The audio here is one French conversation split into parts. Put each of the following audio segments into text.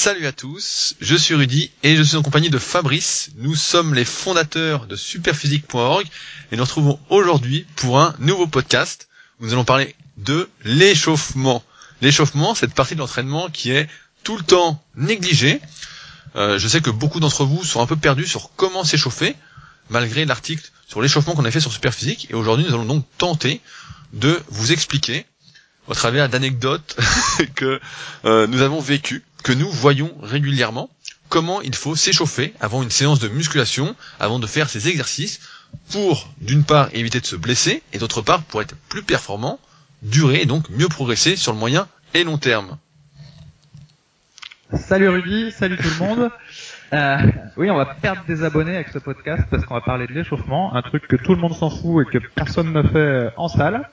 Salut à tous, je suis Rudy et je suis en compagnie de Fabrice. Nous sommes les fondateurs de superphysique.org et nous retrouvons aujourd'hui pour un nouveau podcast où nous allons parler de l'échauffement. L'échauffement, cette partie de l'entraînement qui est tout le temps négligée. Euh, je sais que beaucoup d'entre vous sont un peu perdus sur comment s'échauffer, malgré l'article sur l'échauffement qu'on a fait sur Superphysique. Et aujourd'hui, nous allons donc tenter de vous expliquer au travers d'anecdotes que euh, nous avons vécues, que nous voyons régulièrement, comment il faut s'échauffer avant une séance de musculation, avant de faire ces exercices, pour d'une part éviter de se blesser, et d'autre part pour être plus performant, durer et donc mieux progresser sur le moyen et long terme. Salut Rudy, salut tout le monde. Euh, oui, on va perdre des abonnés avec ce podcast parce qu'on va parler de l'échauffement, un truc que tout le monde s'en fout et que personne ne fait en salle.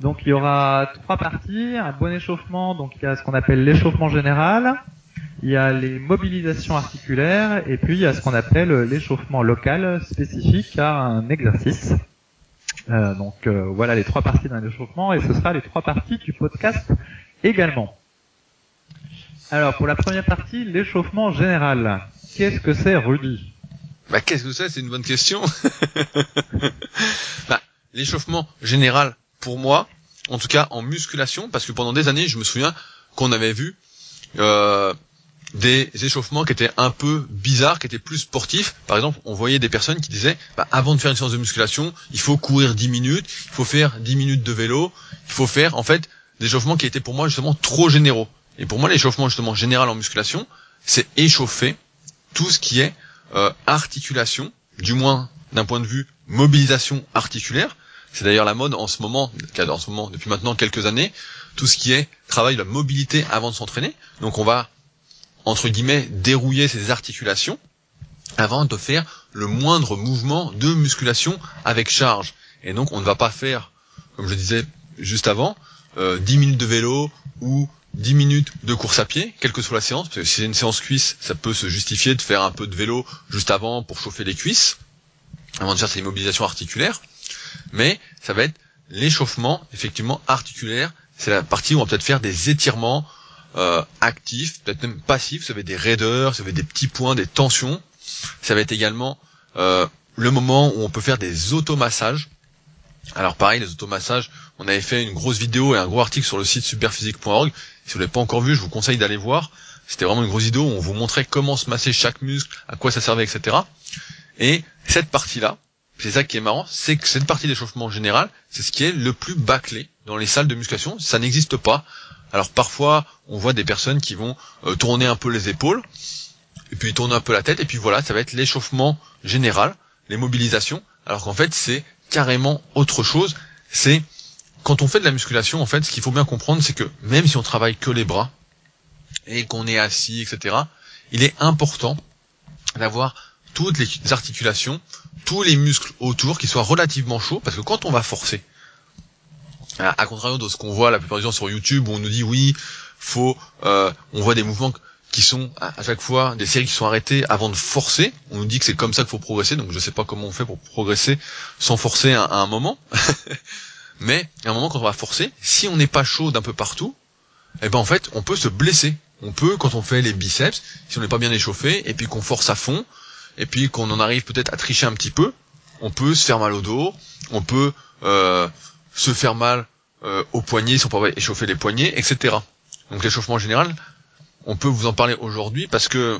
Donc il y aura trois parties, un bon échauffement, donc il y a ce qu'on appelle l'échauffement général, il y a les mobilisations articulaires et puis il y a ce qu'on appelle l'échauffement local spécifique à un exercice. Euh, donc euh, voilà les trois parties d'un échauffement et ce sera les trois parties du podcast également. Alors pour la première partie, l'échauffement général. Qu'est-ce que c'est Rudy? Bah qu'est-ce que c'est? C'est une bonne question. bah, l'échauffement général pour moi, en tout cas en musculation, parce que pendant des années, je me souviens qu'on avait vu euh, des échauffements qui étaient un peu bizarres, qui étaient plus sportifs. Par exemple, on voyait des personnes qui disaient, bah, avant de faire une séance de musculation, il faut courir 10 minutes, il faut faire 10 minutes de vélo, il faut faire, en fait, des échauffements qui étaient pour moi justement trop généraux. Et pour moi, l'échauffement justement général en musculation, c'est échauffer tout ce qui est euh, articulation, du moins d'un point de vue mobilisation articulaire, c'est d'ailleurs la mode en ce moment, en ce moment depuis maintenant quelques années, tout ce qui est travail de la mobilité avant de s'entraîner. Donc on va entre guillemets dérouiller ses articulations avant de faire le moindre mouvement de musculation avec charge. Et donc on ne va pas faire, comme je disais juste avant, euh, 10 minutes de vélo ou 10 minutes de course à pied, quelle que soit la séance, parce que si c'est une séance cuisse, ça peut se justifier de faire un peu de vélo juste avant pour chauffer les cuisses, avant de faire ses mobilisations articulaires mais ça va être l'échauffement effectivement articulaire. C'est la partie où on va peut-être faire des étirements euh, actifs, peut-être même passifs. Ça va être des raideurs, ça va être des petits points, des tensions. Ça va être également euh, le moment où on peut faire des automassages. Alors pareil, les automassages, on avait fait une grosse vidéo et un gros article sur le site superphysique.org. Si vous l'avez pas encore vu, je vous conseille d'aller voir. C'était vraiment une grosse vidéo où on vous montrait comment se masser chaque muscle, à quoi ça servait, etc. Et cette partie-là, c'est ça qui est marrant, c'est que cette partie d'échauffement général, c'est ce qui est le plus bâclé dans les salles de musculation. Ça n'existe pas. Alors parfois, on voit des personnes qui vont euh, tourner un peu les épaules, et puis tourner un peu la tête, et puis voilà, ça va être l'échauffement général, les mobilisations. Alors qu'en fait, c'est carrément autre chose. C'est quand on fait de la musculation, en fait, ce qu'il faut bien comprendre, c'est que même si on travaille que les bras et qu'on est assis, etc., il est important d'avoir toutes les articulations, tous les muscles autour qui soient relativement chauds, parce que quand on va forcer, à, contrario de ce qu'on voit la plupart du temps sur YouTube où on nous dit oui, faut, euh, on voit des mouvements qui sont à, chaque fois des séries qui sont arrêtées avant de forcer. On nous dit que c'est comme ça qu'il faut progresser, donc je sais pas comment on fait pour progresser sans forcer à, un moment. Mais à un moment quand on va forcer, si on n'est pas chaud d'un peu partout, eh ben en fait on peut se blesser. On peut quand on fait les biceps, si on n'est pas bien échauffé et puis qu'on force à fond, et puis qu'on en arrive peut-être à tricher un petit peu, on peut se faire mal au dos, on peut euh, se faire mal euh, aux poignets si on peut échauffer les poignets, etc. Donc l'échauffement général, on peut vous en parler aujourd'hui parce que,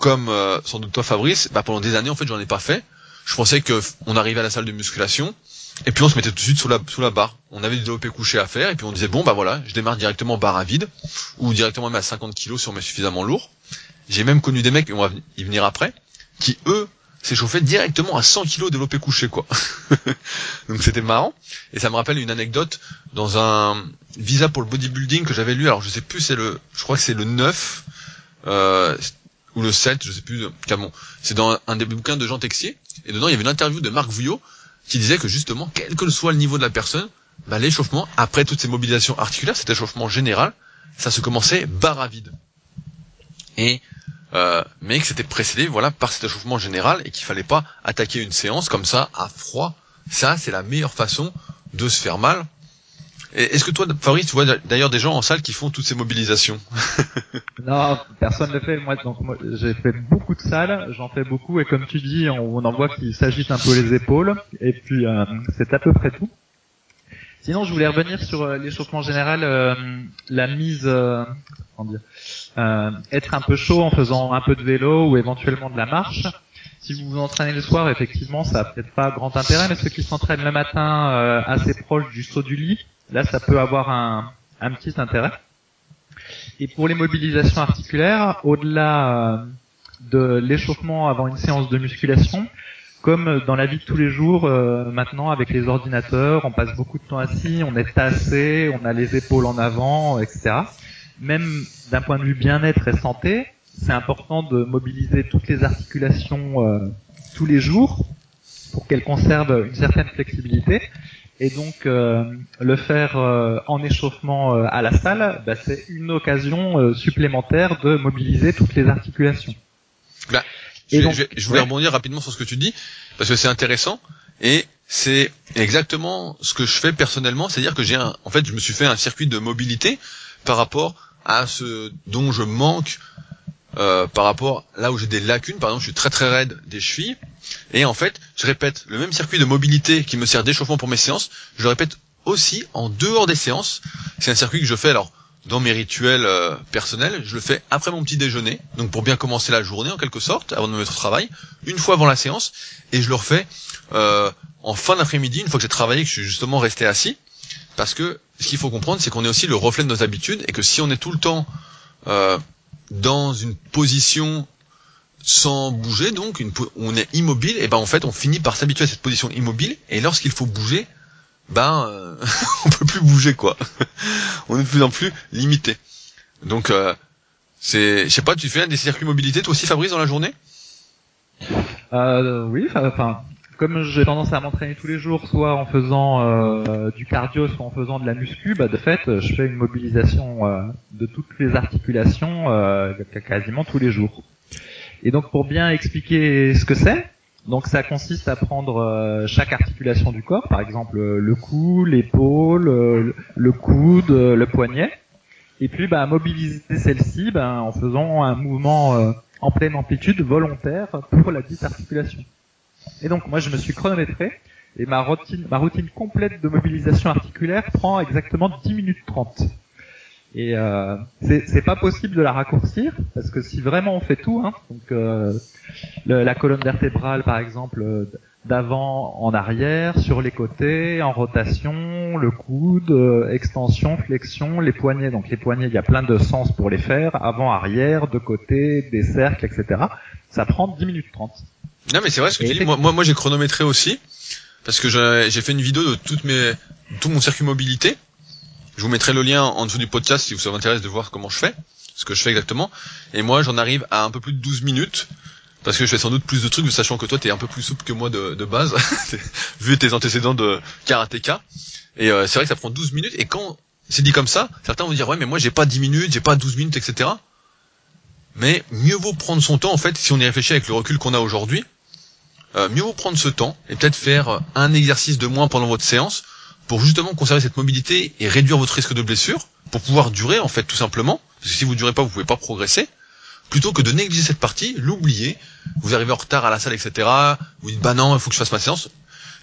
comme euh, sans doute toi Fabrice, bah, pendant des années en fait j'en ai pas fait. Je pensais que on arrivait à la salle de musculation et puis on se mettait tout de suite sous la, sous la barre. On avait du développé couché à faire et puis on disait bon bah voilà, je démarre directement barre à vide ou directement même à 50 kg si on met suffisamment lourd. J'ai même connu des mecs, et on va y venir après, qui eux s'échauffaient directement à 100 kg développé couché quoi. Donc c'était marrant et ça me rappelle une anecdote dans un visa pour le bodybuilding que j'avais lu alors je sais plus c'est le je crois que c'est le 9 euh, ou le 7, je sais plus bon, c'est dans un des bouquins de Jean Texier et dedans il y avait une interview de Marc Vouillot qui disait que justement quel que soit le niveau de la personne, bah, l'échauffement après toutes ces mobilisations articulaires, cet échauffement général, ça se commençait barre à vide. Et euh, mais que c'était précédé voilà par cet échauffement général et qu'il fallait pas attaquer une séance comme ça à froid. Ça, c'est la meilleure façon de se faire mal. Est-ce que toi, Fabrice, tu vois d'ailleurs des gens en salle qui font toutes ces mobilisations Non, personne ne le fait. Moi, donc j'ai fait beaucoup de salles, j'en fais beaucoup, et comme tu dis, on, en voit qui s'agitent un peu les épaules, et puis euh, c'est à peu près tout. Sinon, je voulais revenir sur euh, l'échauffement général, euh, la mise, comment dire, être un peu chaud en faisant un peu de vélo ou éventuellement de la marche. Si vous vous entraînez le soir, effectivement, ça n'a peut-être pas grand intérêt, mais ceux qui s'entraînent le matin assez proche du saut du lit, Là, ça peut avoir un, un petit intérêt. Et pour les mobilisations articulaires, au-delà euh, de l'échauffement avant une séance de musculation, comme dans la vie de tous les jours, euh, maintenant avec les ordinateurs, on passe beaucoup de temps assis, on est tassé, on a les épaules en avant, etc. Même d'un point de vue bien-être et santé, c'est important de mobiliser toutes les articulations euh, tous les jours pour qu'elles conservent une certaine flexibilité et donc euh, le faire euh, en échauffement euh, à la salle, bah, c'est une occasion supplémentaire de mobiliser toutes les articulations. Bah, je, je, voulais rebondir rapidement sur ce que tu dis parce que c'est intéressant et c'est exactement ce que je fais personnellement, c'est-à-dire que j'ai un, en fait, je me suis fait un circuit de mobilité par rapport à ce dont je manque euh, par rapport là où j'ai des lacunes, par exemple, je suis très très raide des chevilles, et en fait, je répète le même circuit de mobilité qui me sert d'échauffement pour mes séances, je le répète aussi en dehors des séances. C'est un circuit que je fais alors dans mes rituels euh, personnels, je le fais après mon petit déjeuner, donc pour bien commencer la journée en quelque sorte, avant de me mettre au travail, une fois avant la séance, et je le refais euh, en fin d'après-midi, une fois que j'ai travaillé, que je suis justement resté assis, parce que ce qu'il faut comprendre, c'est qu'on est aussi le reflet de nos habitudes, et que si on est tout le temps euh, dans une position sans bouger, donc on est immobile, et ben en fait on finit par s'habituer à cette position immobile, et lorsqu'il faut bouger, ben euh, on peut plus bouger quoi. on est de plus en plus limité. Donc euh, c'est, je sais pas, tu fais des circuits mobilité toi aussi Fabrice dans la journée? Euh, Oui, enfin comme j'ai tendance à m'entraîner tous les jours, soit en faisant euh, du cardio, soit en faisant de la muscu, bah de fait, je fais une mobilisation euh, de toutes les articulations euh, quasiment tous les jours. Et donc pour bien expliquer ce que c'est, donc ça consiste à prendre chaque articulation du corps, par exemple le cou, l'épaule, le coude, le poignet, et puis bah, mobiliser celle-ci bah, en faisant un mouvement en pleine amplitude volontaire pour la dite articulation. Et donc moi je me suis chronométré et ma routine, ma routine complète de mobilisation articulaire prend exactement 10 minutes 30. Et euh, c'est pas possible de la raccourcir parce que si vraiment on fait tout, hein, donc euh, la colonne vertébrale par exemple euh, d'avant en arrière, sur les côtés, en rotation, le coude, euh, extension, flexion, les poignets. Donc les poignets, il y a plein de sens pour les faire, avant, arrière, de côté, des cercles, etc. Ça prend 10 minutes 30. Non mais c'est vrai ce que tu dis. Moi, moi, moi j'ai chronométré aussi parce que j'ai fait une vidéo de toutes mes, tout mon circuit mobilité. Je vous mettrai le lien en dessous du podcast si vous intéresse de voir comment je fais, ce que je fais exactement. Et moi, j'en arrive à un peu plus de 12 minutes parce que je fais sans doute plus de trucs, sachant que toi, t'es un peu plus souple que moi de, de base, vu tes antécédents de karatéka. Et euh, c'est vrai que ça prend 12 minutes. Et quand c'est dit comme ça, certains vont dire ouais, mais moi j'ai pas 10 minutes, j'ai pas 12 minutes, etc. Mais mieux vaut prendre son temps en fait si on y réfléchit avec le recul qu'on a aujourd'hui euh, mieux vaut prendre ce temps et peut-être faire un exercice de moins pendant votre séance pour justement conserver cette mobilité et réduire votre risque de blessure, pour pouvoir durer en fait tout simplement, parce que si vous durez pas, vous pouvez pas progresser, plutôt que de négliger cette partie, l'oublier, vous arrivez en retard à la salle, etc. Vous dites bah non, il faut que je fasse ma séance.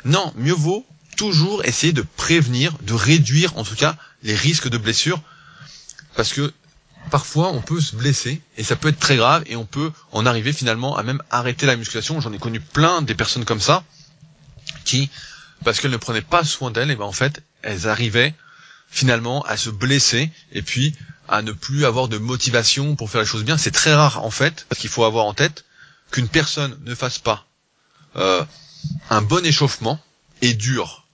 Non, mieux vaut toujours essayer de prévenir, de réduire en tout cas les risques de blessure, parce que parfois on peut se blesser et ça peut être très grave et on peut en arriver finalement à même arrêter la musculation. J'en ai connu plein des personnes comme ça qui, parce qu'elles ne prenaient pas soin d'elles, et ben en fait elles arrivaient finalement à se blesser et puis à ne plus avoir de motivation pour faire les choses bien. C'est très rare en fait, parce qu'il faut avoir en tête qu'une personne ne fasse pas euh, un bon échauffement et dur.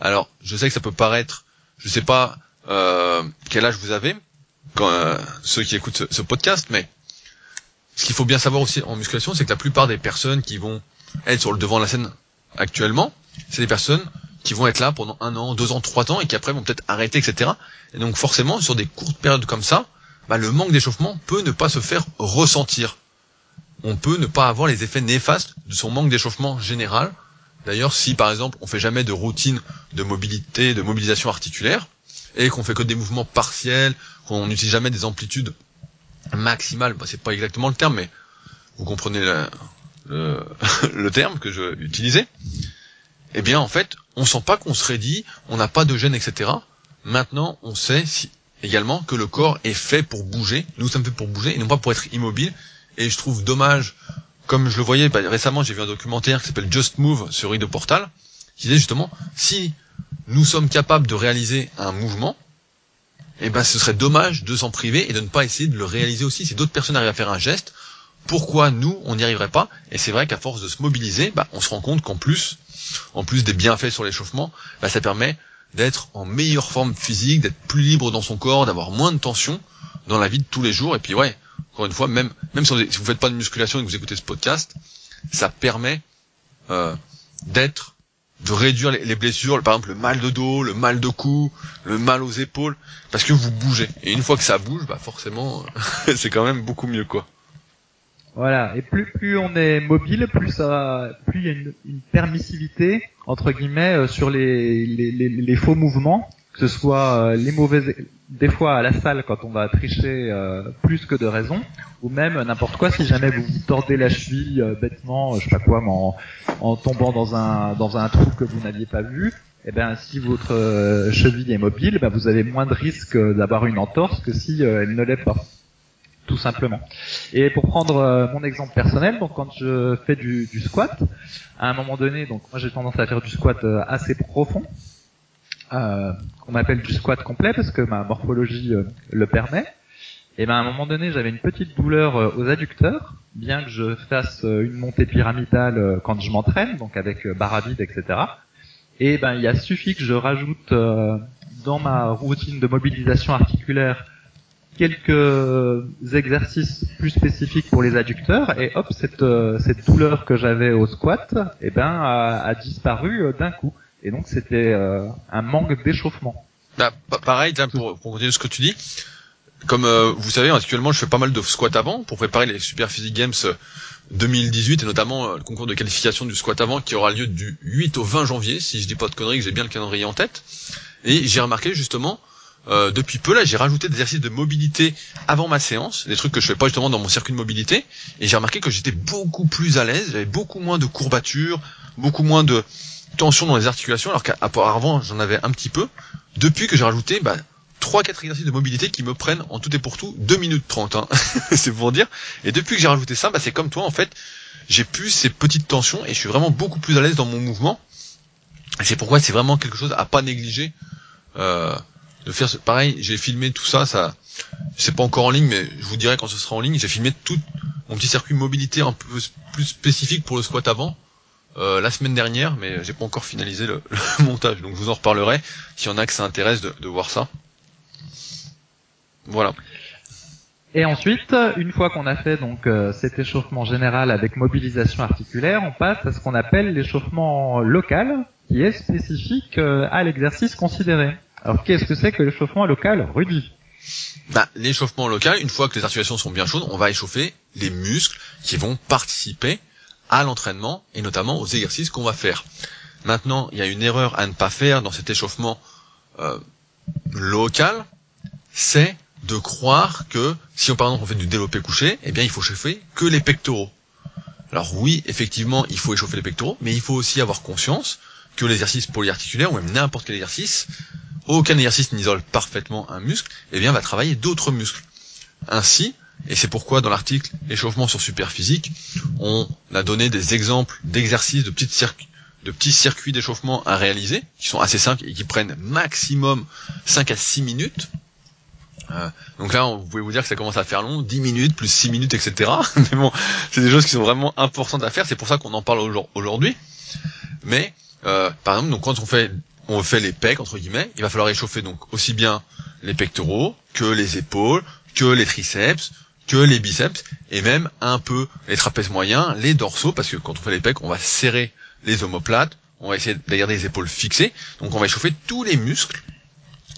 Alors, je sais que ça peut paraître, je sais pas euh, quel âge vous avez, quand, euh, ceux qui écoutent ce, podcast, mais ce qu'il faut bien savoir aussi en musculation, c'est que la plupart des personnes qui vont être sur le devant de la scène actuellement, c'est des personnes qui vont être là pendant un an, deux ans, trois ans et qui après vont peut-être arrêter, etc. Et donc forcément, sur des courtes périodes comme ça, bah, le manque d'échauffement peut ne pas se faire ressentir. On peut ne pas avoir les effets néfastes de son manque d'échauffement général. D'ailleurs, si par exemple on fait jamais de routine de mobilité, de mobilisation articulaire, et qu'on fait que des mouvements partiels, qu'on n'utilise jamais des amplitudes maximales, bah, c'est pas exactement le terme, mais vous comprenez le, le, le terme que je utilisais, eh bien en fait, on sent pas qu'on serait dit, on n'a pas de gêne, etc. Maintenant, on sait également que le corps est fait pour bouger, nous sommes faits pour bouger et non pas pour être immobile. Et je trouve dommage, comme je le voyais bah, récemment, j'ai vu un documentaire qui s'appelle Just Move sur Ido Portal, qui disait justement, si nous sommes capables de réaliser un mouvement, eh ben ce serait dommage de s'en priver et de ne pas essayer de le réaliser aussi. Si d'autres personnes arrivent à faire un geste, pourquoi nous on n'y arriverait pas? Et c'est vrai qu'à force de se mobiliser, bah, on se rend compte qu'en plus, en plus des bienfaits sur l'échauffement, bah, ça permet d'être en meilleure forme physique, d'être plus libre dans son corps, d'avoir moins de tension dans la vie de tous les jours. Et puis ouais, encore une fois, même même si vous, si faites pas de musculation et que vous écoutez ce podcast, ça permet euh, d'être de réduire les, blessures, par exemple le mal de dos, le mal de cou, le mal aux épaules, parce que vous bougez. Et une fois que ça bouge, bah forcément, c'est quand même beaucoup mieux quoi. Voilà. Et plus plus on est mobile, plus ça, plus il y a une, une permissivité entre guillemets euh, sur les, les, les, les, faux mouvements, que ce soit euh, les mauvais, des fois à la salle quand on va tricher euh, plus que de raison, ou même n'importe quoi si jamais vous vous tordez la cheville bêtement, je sais pas quoi, en, en tombant dans un dans un trou que vous n'aviez pas vu. Eh ben, si votre cheville est mobile, ben, vous avez moins de risque d'avoir une entorse que si elle ne l'est pas tout simplement. Et pour prendre euh, mon exemple personnel, donc quand je fais du, du, squat, à un moment donné, donc moi j'ai tendance à faire du squat euh, assez profond, euh, qu'on appelle du squat complet parce que ma morphologie euh, le permet. Et ben à un moment donné, j'avais une petite douleur aux adducteurs, bien que je fasse une montée pyramidale quand je m'entraîne, donc avec barre etc. Et ben il a suffi que je rajoute dans ma routine de mobilisation articulaire quelques exercices plus spécifiques pour les adducteurs et hop cette euh, cette douleur que j'avais au squat eh ben a, disparu euh, d'un coup et donc c'était euh, un manque d'échauffement. Bah, pareil pour, pour continuer ce que tu dis comme vous savez actuellement je fais pas mal de squat avant pour préparer les Super Physique Games 2018 et notamment le concours de qualification du squat avant qui aura lieu du 8 au 20 janvier. Si je dis pas de conneries que j'ai bien le calendrier en tête. Et j'ai remarqué justement euh, depuis peu là j'ai rajouté des exercices de mobilité avant ma séance, des trucs que je fais pas justement dans mon circuit de mobilité, et j'ai remarqué que j'étais beaucoup plus à l'aise, j'avais beaucoup moins de courbatures, beaucoup moins de tension dans les articulations, alors qu'avant j'en avais un petit peu, depuis que j'ai rajouté bah, 3-4 exercices de mobilité qui me prennent en tout et pour tout 2 minutes 30, hein. c'est pour dire, et depuis que j'ai rajouté ça, bah, c'est comme toi en fait, j'ai plus ces petites tensions et je suis vraiment beaucoup plus à l'aise dans mon mouvement, c'est pourquoi c'est vraiment quelque chose à pas négliger. Euh, de faire pareil j'ai filmé tout ça ça c'est pas encore en ligne mais je vous dirai quand ce sera en ligne j'ai filmé tout mon petit circuit mobilité un peu plus spécifique pour le squat avant euh, la semaine dernière mais j'ai pas encore finalisé le, montage donc je vous en reparlerai s'il y en a que ça intéresse de, de voir ça. Voilà. Et ensuite, une fois qu'on a fait donc euh, cet échauffement général avec mobilisation articulaire, on passe à ce qu'on appelle l'échauffement local, qui est spécifique euh, à l'exercice considéré. Alors qu'est-ce que c'est que l'échauffement local, Rudy? Bah, l'échauffement local, une fois que les articulations sont bien chaudes, on va échauffer les muscles qui vont participer à l'entraînement et notamment aux exercices qu'on va faire. Maintenant, il y a une erreur à ne pas faire dans cet échauffement euh, local, c'est de croire que si on par exemple on fait du développé couché, eh bien il faut chauffer que les pectoraux. Alors oui, effectivement, il faut échauffer les pectoraux, mais il faut aussi avoir conscience que l'exercice polyarticulaire ou même n'importe quel exercice aucun exercice n'isole parfaitement un muscle, eh bien va travailler d'autres muscles. Ainsi, et c'est pourquoi dans l'article échauffement sur superphysique, on a donné des exemples d'exercices de, petits circuits d'échauffement à réaliser, qui sont assez simples et qui prennent maximum 5 à 6 minutes. Euh, donc là, vous pouvez vous dire que ça commence à faire long, 10 minutes, plus 6 minutes, etc. Mais bon, c'est des choses qui sont vraiment importantes à faire, c'est pour ça qu'on en parle aujourd'hui. Mais, euh, par exemple, donc quand on fait on fait les pecs entre guillemets, il va falloir échauffer donc aussi bien les pectoraux que les épaules, que les triceps, que les biceps et même un peu les trapèzes moyens, les dorsaux parce que quand on fait les pecs, on va serrer les omoplates, on va essayer de garder les épaules fixées, donc on va échauffer tous les muscles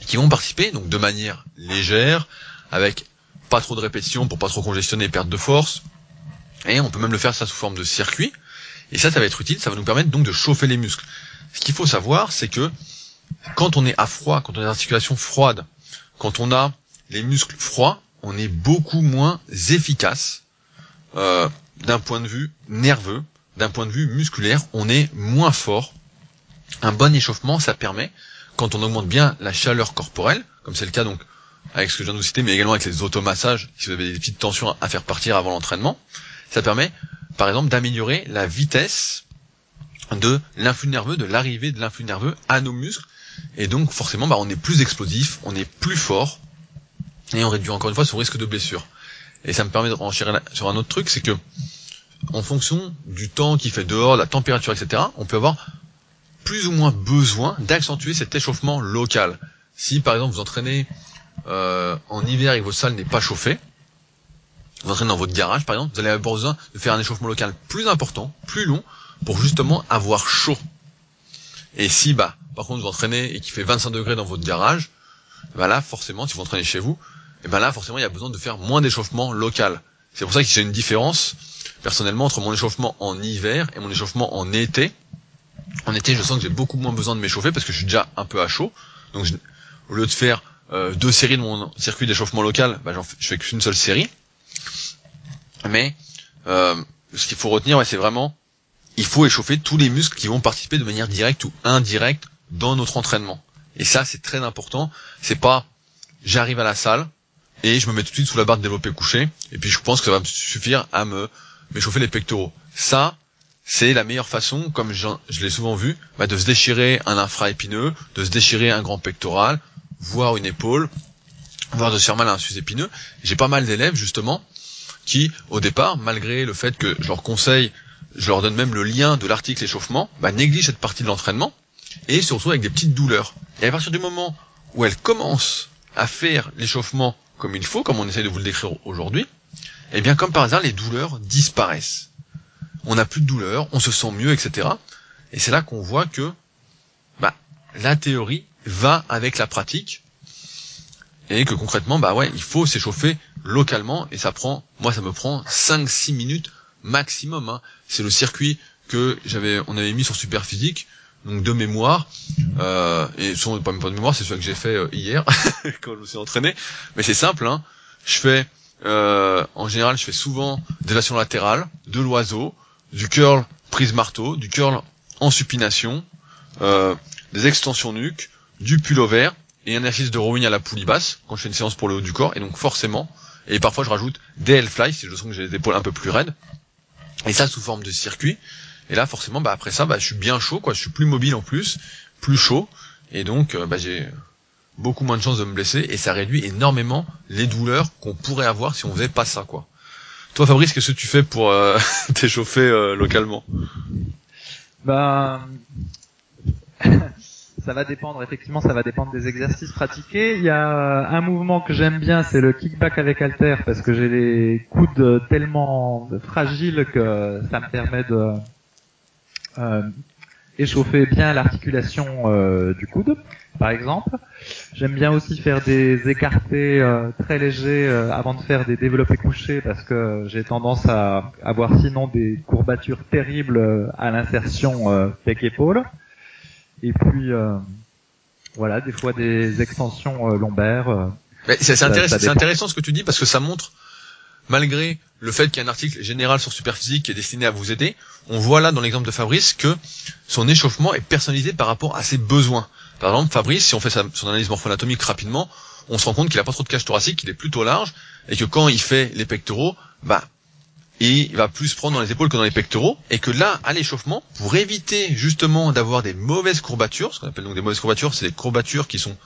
qui vont participer donc de manière légère avec pas trop de répétitions pour pas trop congestionner et perdre de force. Et on peut même le faire ça sous forme de circuit. Et ça, ça va être utile, ça va nous permettre donc de chauffer les muscles. Ce qu'il faut savoir, c'est que quand on est à froid, quand on a des articulations froides, quand on a les muscles froids, on est beaucoup moins efficace euh, d'un point de vue nerveux, d'un point de vue musculaire, on est moins fort. Un bon échauffement, ça permet, quand on augmente bien la chaleur corporelle, comme c'est le cas donc avec ce que je viens de vous citer, mais également avec les automassages, si vous avez des petites tensions à faire partir avant l'entraînement, ça permet, par exemple, d'améliorer la vitesse de l'influx nerveux, de l'arrivée de l'influx nerveux à nos muscles, et donc forcément, bah, on est plus explosif, on est plus fort, et on réduit encore une fois son risque de blessure. Et ça me permet de renchérir sur un autre truc, c'est que en fonction du temps qui fait dehors, la température, etc., on peut avoir plus ou moins besoin d'accentuer cet échauffement local. Si par exemple vous entraînez euh, en hiver et que votre salle n'est pas chauffée, vous entraînez dans votre garage par exemple, vous allez avoir besoin de faire un échauffement local plus important, plus long, pour justement avoir chaud. Et si bah par contre vous entraînez et qu'il fait 25 degrés dans votre garage, bah là forcément si vous entraînez chez vous, et ben là forcément il y a besoin de faire moins d'échauffement local. C'est pour ça y a une différence personnellement entre mon échauffement en hiver et mon échauffement en été. En été je sens que j'ai beaucoup moins besoin de m'échauffer parce que je suis déjà un peu à chaud. Donc au lieu de faire euh, deux séries de mon circuit d'échauffement local, bah, je fais qu'une seule série. Mais euh, ce qu'il faut retenir, c'est vraiment il faut échauffer tous les muscles qui vont participer de manière directe ou indirecte dans notre entraînement. Et ça, c'est très important. C'est pas j'arrive à la salle et je me mets tout de suite sous la barre de développé couché et puis je pense que ça va me suffire à me m'échauffer les pectoraux. Ça, c'est la meilleure façon, comme je, l'ai souvent vu, bah, de se déchirer un infra-épineux, de se déchirer un grand pectoral, voire une épaule, voire de se faire mal à un sus-épineux. J'ai pas mal d'élèves, justement, qui, au départ, malgré le fait que je leur conseille, je leur donne même le lien de l'article échauffement, bah, négligent cette partie de l'entraînement et se retrouvent avec des petites douleurs. Et à partir du moment où elles commencent à faire l'échauffement comme il faut, comme on essaie de vous le décrire aujourd'hui, eh bien comme par hasard, les douleurs disparaissent. On n'a plus de douleurs, on se sent mieux, etc. Et c'est là qu'on voit que bah, la théorie va avec la pratique et que concrètement, bah ouais, il faut s'échauffer localement et ça prend, moi ça me prend 5-6 minutes maximum. Hein. C'est le circuit que j'avais, on avait mis sur Superphysique donc de mémoire, euh, et sont pas pas de mémoire, c'est celui que j'ai fait euh, hier quand je me suis entraîné. Mais c'est simple, hein. Je fais, euh, en général, je fais souvent des lations latérales, de l'oiseau, du curl prise marteau, du curl en supination, des extensions nuque, du pullover et un exercice de rowing à la poulie basse quand je fais une séance pour le haut du corps. Et donc forcément, et parfois je rajoute des L-fly si je sens que j'ai les épaules un peu plus raides. Et ça sous forme de circuit. Et là, forcément, bah, après ça, bah, je suis bien chaud, quoi. Je suis plus mobile en plus, plus chaud. Et donc, euh, bah, j'ai beaucoup moins de chances de me blesser et ça réduit énormément les douleurs qu'on pourrait avoir si on faisait pas ça, quoi. Toi, Fabrice, qu'est-ce que tu fais pour euh, t'échauffer euh, localement? Ben, ça va dépendre. Effectivement, ça va dépendre des exercices pratiqués. Il y a un mouvement que j'aime bien, c'est le kickback avec halter parce que j'ai les coudes tellement fragiles que ça me permet de euh, échauffer bien l'articulation euh, du coude, par exemple. J'aime bien aussi faire des écartés euh, très légers avant de faire des développés couchés parce que j'ai tendance à avoir sinon des courbatures terribles à l'insertion pec-épaule. Et puis voilà, des fois des extensions lombaires. c'est intéressant, intéressant ce que tu dis parce que ça montre malgré le fait qu'il y a un article général sur Superphysique qui est destiné à vous aider, on voit là dans l'exemple de Fabrice que son échauffement est personnalisé par rapport à ses besoins. Par exemple, Fabrice, si on fait son analyse morpho-anatomique rapidement, on se rend compte qu'il a pas trop de cage thoracique, qu'il est plutôt large, et que quand il fait les pectoraux, bah, il va plus prendre dans les épaules que dans les pectoraux, et que là, à l'échauffement, pour éviter justement d'avoir des mauvaises courbatures, ce qu'on appelle donc des mauvaises courbatures, c'est des courbatures qui sont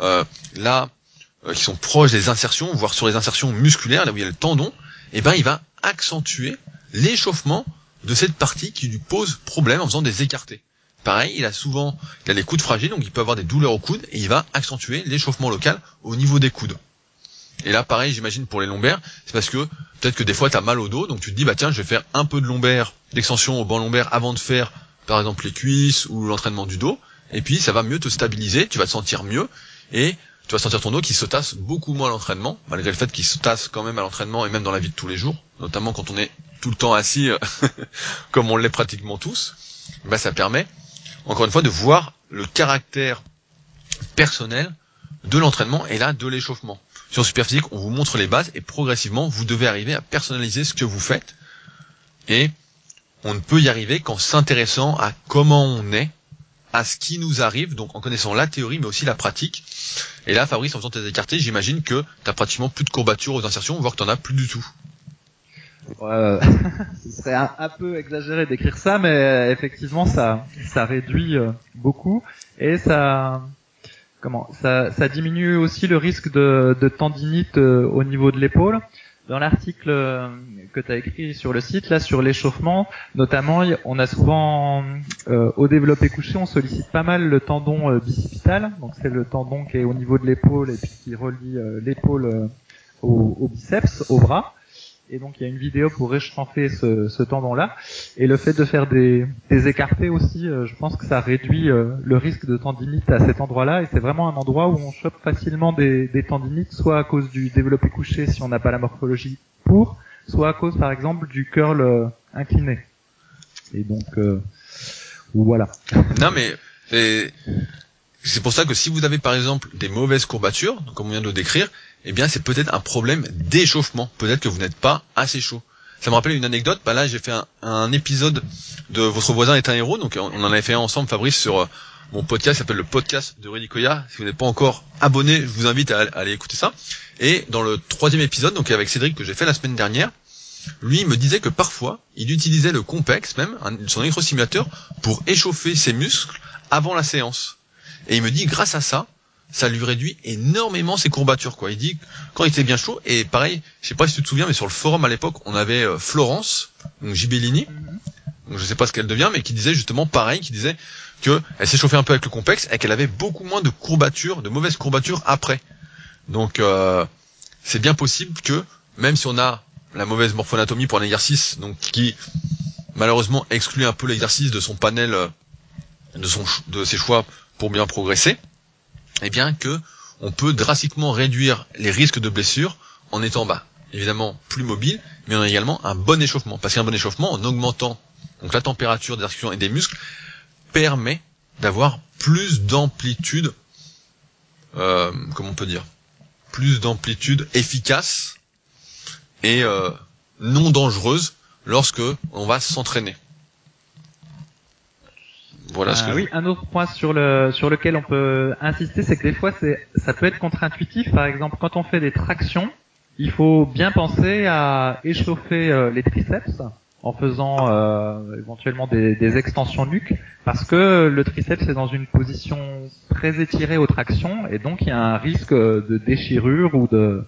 euh, là euh, qui sont proches des insertions, voire sur les insertions musculaires, là où il y a le tendon, eh ben il va accentuer l'échauffement de cette partie qui lui pose problème en faisant des écartés. Pareil, il a souvent, il a les coudes fragiles, donc il peut avoir des douleurs aux coudes, et il va accentuer l'échauffement local au niveau des coudes. Et là, pareil, j'imagine pour les lombaires, c'est parce que peut-être que des fois tu as mal au dos, donc tu te dis bah tiens, je vais faire un peu de lombaire, d'extension au banc lombaire avant de faire par exemple les cuisses ou l'entraînement du dos, et puis ça va mieux te stabiliser, tu vas te sentir mieux, et tu vas sentir ton dos qui se tasse beaucoup moins à l'entraînement, malgré le fait qu'il se tasse quand même à l'entraînement et même dans la vie de tous les jours, notamment quand on est tout le temps assis, comme on l'est pratiquement tous. Bah, ça permet, encore une fois, de voir le caractère personnelle de l'entraînement et là de l'échauffement. Sur Superphysique, on vous montre les bases et progressivement, vous devez arriver à personnaliser ce que vous faites. Et on ne peut y arriver qu'en s'intéressant à comment on est, à ce qui nous arrive, donc en connaissant la théorie mais aussi la pratique. Et là, Fabrice, en faisant tes écartés, j'imagine que tu pratiquement plus de courbatures aux insertions, voire que tu en as plus du tout. Ouais, ce serait un, peu exagéré d'écrire ça, mais euh, effectivement, ça, ça réduit euh, beaucoup et ça, comment, ça, ça diminue aussi le risque de, de tendinite euh, au niveau de l'épaule. Dans l'article que tu as écrit sur le site, là, sur l'échauffement, notamment, on a souvent, au développé couché, on sollicite pas mal le tendon bicipital. Donc, c'est le tendon qui est au niveau de l'épaule et puis qui relie l'épaule au, au biceps, au bras et donc il y a une vidéo pour réchauffer ce, ce tendon-là. Et le fait de faire des, des écartés aussi, euh, je pense que ça réduit euh, le risque de tendinite à cet endroit-là. Et c'est vraiment un endroit où on chope facilement des, des tendinites, soit à cause du développé couché si on n'a pas la morphologie pour, soit à cause par exemple du curl euh, incliné. Et donc voilà. Non mais c'est pour ça que si vous avez par exemple des mauvaises courbatures, comme on vient de le décrire, eh bien c'est peut-être un problème d'échauffement. Peut-être que vous n'êtes pas assez chaud. Ça me rappelle une anecdote. Bah là, j'ai fait un, épisode de Votre voisin est un héros. Donc on en avait fait un ensemble, Fabrice, sur euh, mon podcast, s'appelle le podcast de Rudy Koya. Si vous n'êtes pas encore abonné, je vous invite à, aller écouter ça. Et dans le troisième épisode, donc avec Cédric que j'ai fait la semaine dernière, lui me disait que parfois il utilisait le Compex, même son électrosimulateur, pour échauffer ses muscles avant la séance. Et il me dit, grâce à ça, ça lui réduit énormément ses courbatures quoi. Il dit quand il était bien chaud et pareil, je sais pas si tu te souviens mais sur le forum à l'époque, on avait euh, Florence, donc Gibellini. Donc je sais pas ce qu'elle devient mais qui disait justement pareil, qui disait que elle un peu avec le complexe et qu'elle avait beaucoup moins de courbatures, de mauvaises courbatures après. Donc euh, c'est bien possible que même si on a la mauvaise morphonatomie pour un exercice donc qui malheureusement exclut un peu l'exercice de son panel euh, de son de ses choix pour bien progresser, eh bien que on peut drastiquement réduire les risques de blessures en étant bas, évidemment plus mobile, mais en a également un bon échauffement. Parce qu'un bon échauffement, en augmentant donc la température des articulations et des muscles, permet d'avoir plus d'amplitude, euh, comment on peut dire, plus d'amplitude efficace et euh, non dangereuse lorsque on va s'entraîner. Voilà ce euh, oui, un autre point sur le sur lequel on peut insister, c'est que des fois c'est ça peut être contre-intuitif. Par exemple, quand on fait des tractions, il faut bien penser à échauffer euh, les triceps en faisant euh, éventuellement des, des, extensions nuques, parce que le triceps est dans une position très étirée aux tractions, et donc il y a un risque de déchirure ou de